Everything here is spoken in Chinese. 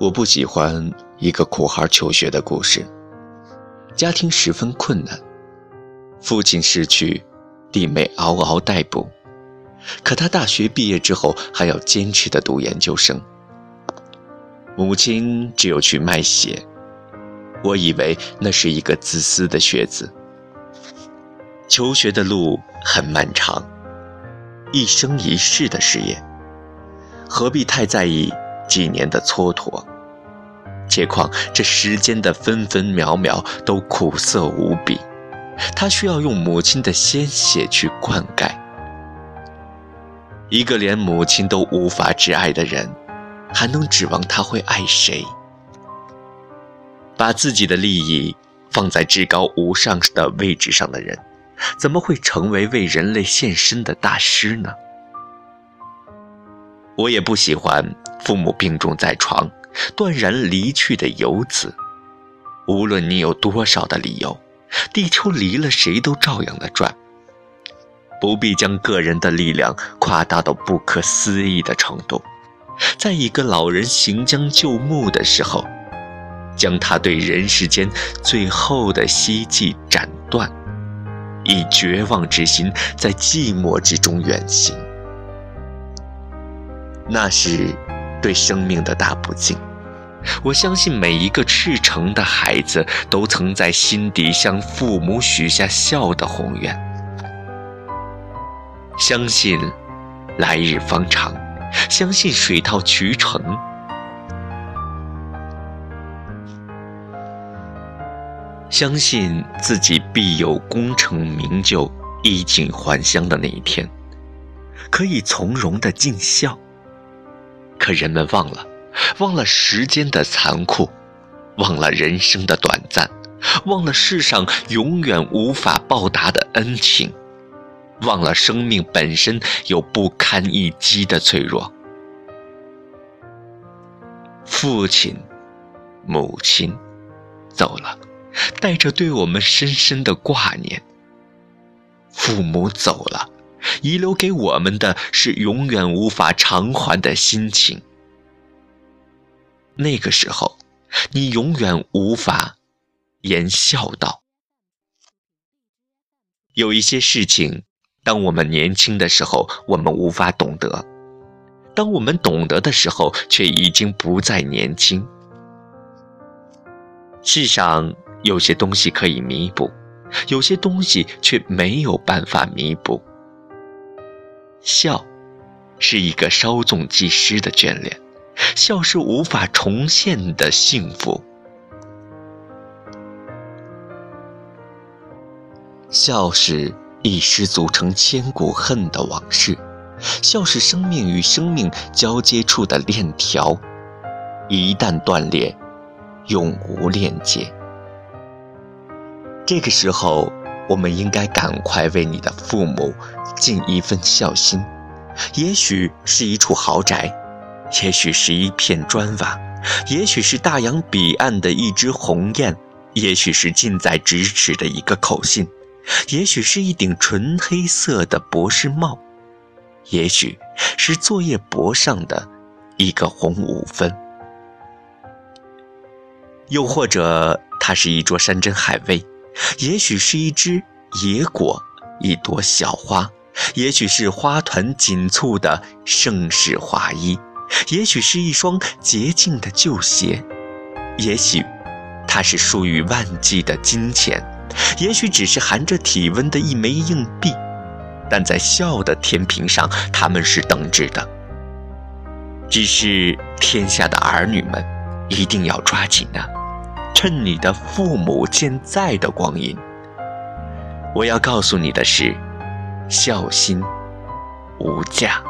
我不喜欢一个苦孩求学的故事。家庭十分困难，父亲逝去，弟妹嗷嗷待哺。可他大学毕业之后还要坚持的读研究生。母亲只有去卖血。我以为那是一个自私的学子。求学的路很漫长，一生一世的事业，何必太在意几年的蹉跎？且况这时间的分分秒秒都苦涩无比，他需要用母亲的鲜血去灌溉。一个连母亲都无法挚爱的人，还能指望他会爱谁？把自己的利益放在至高无上的位置上的人，怎么会成为为人类献身的大师呢？我也不喜欢父母病重在床。断然离去的游子，无论你有多少的理由，地球离了谁都照样的转。不必将个人的力量夸大到不可思议的程度，在一个老人行将就木的时候，将他对人世间最后的希冀斩断，以绝望之心在寂寞之中远行，那是。对生命的大不敬，我相信每一个赤诚的孩子都曾在心底向父母许下孝的宏愿，相信来日方长，相信水到渠成，相信自己必有功成名就、衣锦还乡的那一天，可以从容的尽孝。可人们忘了，忘了时间的残酷，忘了人生的短暂，忘了世上永远无法报答的恩情，忘了生命本身有不堪一击的脆弱。父亲、母亲走了，带着对我们深深的挂念。父母走了。遗留给我们的是永远无法偿还的心情。那个时候，你永远无法言孝道。有一些事情，当我们年轻的时候，我们无法懂得；当我们懂得的时候，却已经不再年轻。世上有些东西可以弥补，有些东西却没有办法弥补。笑，是一个稍纵即逝的眷恋；笑是无法重现的幸福。笑是一失足成千古恨的往事；笑是生命与生命交接处的链条，一旦断裂，永无链接。这个时候。我们应该赶快为你的父母尽一份孝心，也许是一处豪宅，也许是一片砖瓦，也许是大洋彼岸的一只鸿雁，也许是近在咫尺的一个口信，也许是一顶纯黑色的博士帽，也许是作业簿上的一个红五分，又或者它是一桌山珍海味。也许是一只野果，一朵小花；也许是花团锦簇的盛世华衣；也许是一双洁净的旧鞋；也许，它是数以万计的金钱；也许只是含着体温的一枚硬币。但在笑的天平上，他们是等值的。只是天下的儿女们，一定要抓紧啊！趁你的父母健在的光阴，我要告诉你的是，孝心无价。